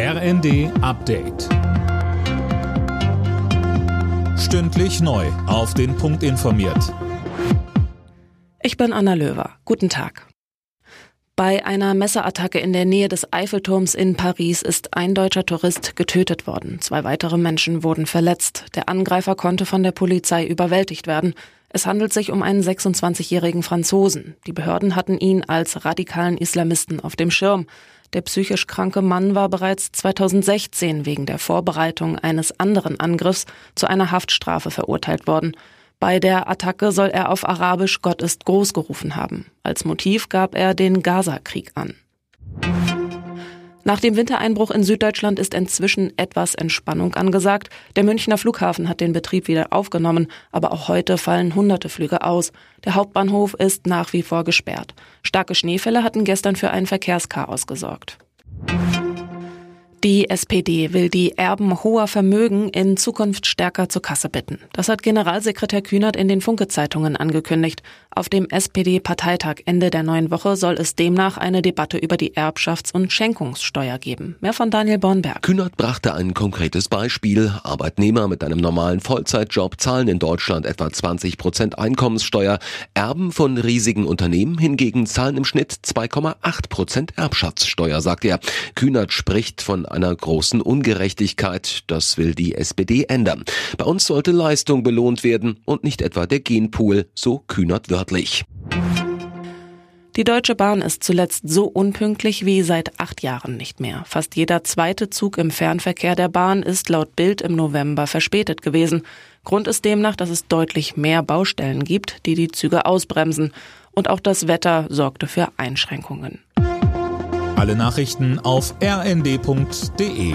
RND Update. Stündlich neu. Auf den Punkt informiert. Ich bin Anna Löwer. Guten Tag. Bei einer Messerattacke in der Nähe des Eiffelturms in Paris ist ein deutscher Tourist getötet worden. Zwei weitere Menschen wurden verletzt. Der Angreifer konnte von der Polizei überwältigt werden. Es handelt sich um einen 26-jährigen Franzosen. Die Behörden hatten ihn als radikalen Islamisten auf dem Schirm. Der psychisch kranke Mann war bereits 2016 wegen der Vorbereitung eines anderen Angriffs zu einer Haftstrafe verurteilt worden. Bei der Attacke soll er auf Arabisch Gott ist groß gerufen haben. Als Motiv gab er den Gaza-Krieg an. Nach dem Wintereinbruch in Süddeutschland ist inzwischen etwas Entspannung angesagt. Der Münchner Flughafen hat den Betrieb wieder aufgenommen, aber auch heute fallen hunderte Flüge aus. Der Hauptbahnhof ist nach wie vor gesperrt. Starke Schneefälle hatten gestern für ein Verkehrschaos gesorgt. Die SPD will die Erben hoher Vermögen in Zukunft stärker zur Kasse bitten. Das hat Generalsekretär Kühnert in den Funke-Zeitungen angekündigt. Auf dem SPD-Parteitag Ende der neuen Woche soll es demnach eine Debatte über die Erbschafts- und Schenkungssteuer geben. Mehr von Daniel Bornberg. Kühnert brachte ein konkretes Beispiel. Arbeitnehmer mit einem normalen Vollzeitjob zahlen in Deutschland etwa 20 Prozent Einkommenssteuer. Erben von riesigen Unternehmen hingegen zahlen im Schnitt 2,8 Prozent Erbschaftssteuer, sagt er. Kühnert spricht von einer großen Ungerechtigkeit. Das will die SPD ändern. Bei uns sollte Leistung belohnt werden und nicht etwa der Genpool, so Kühnert wörtlich. Die Deutsche Bahn ist zuletzt so unpünktlich wie seit acht Jahren nicht mehr. Fast jeder zweite Zug im Fernverkehr der Bahn ist laut Bild im November verspätet gewesen. Grund ist demnach, dass es deutlich mehr Baustellen gibt, die die Züge ausbremsen. Und auch das Wetter sorgte für Einschränkungen. Alle Nachrichten auf rnd.de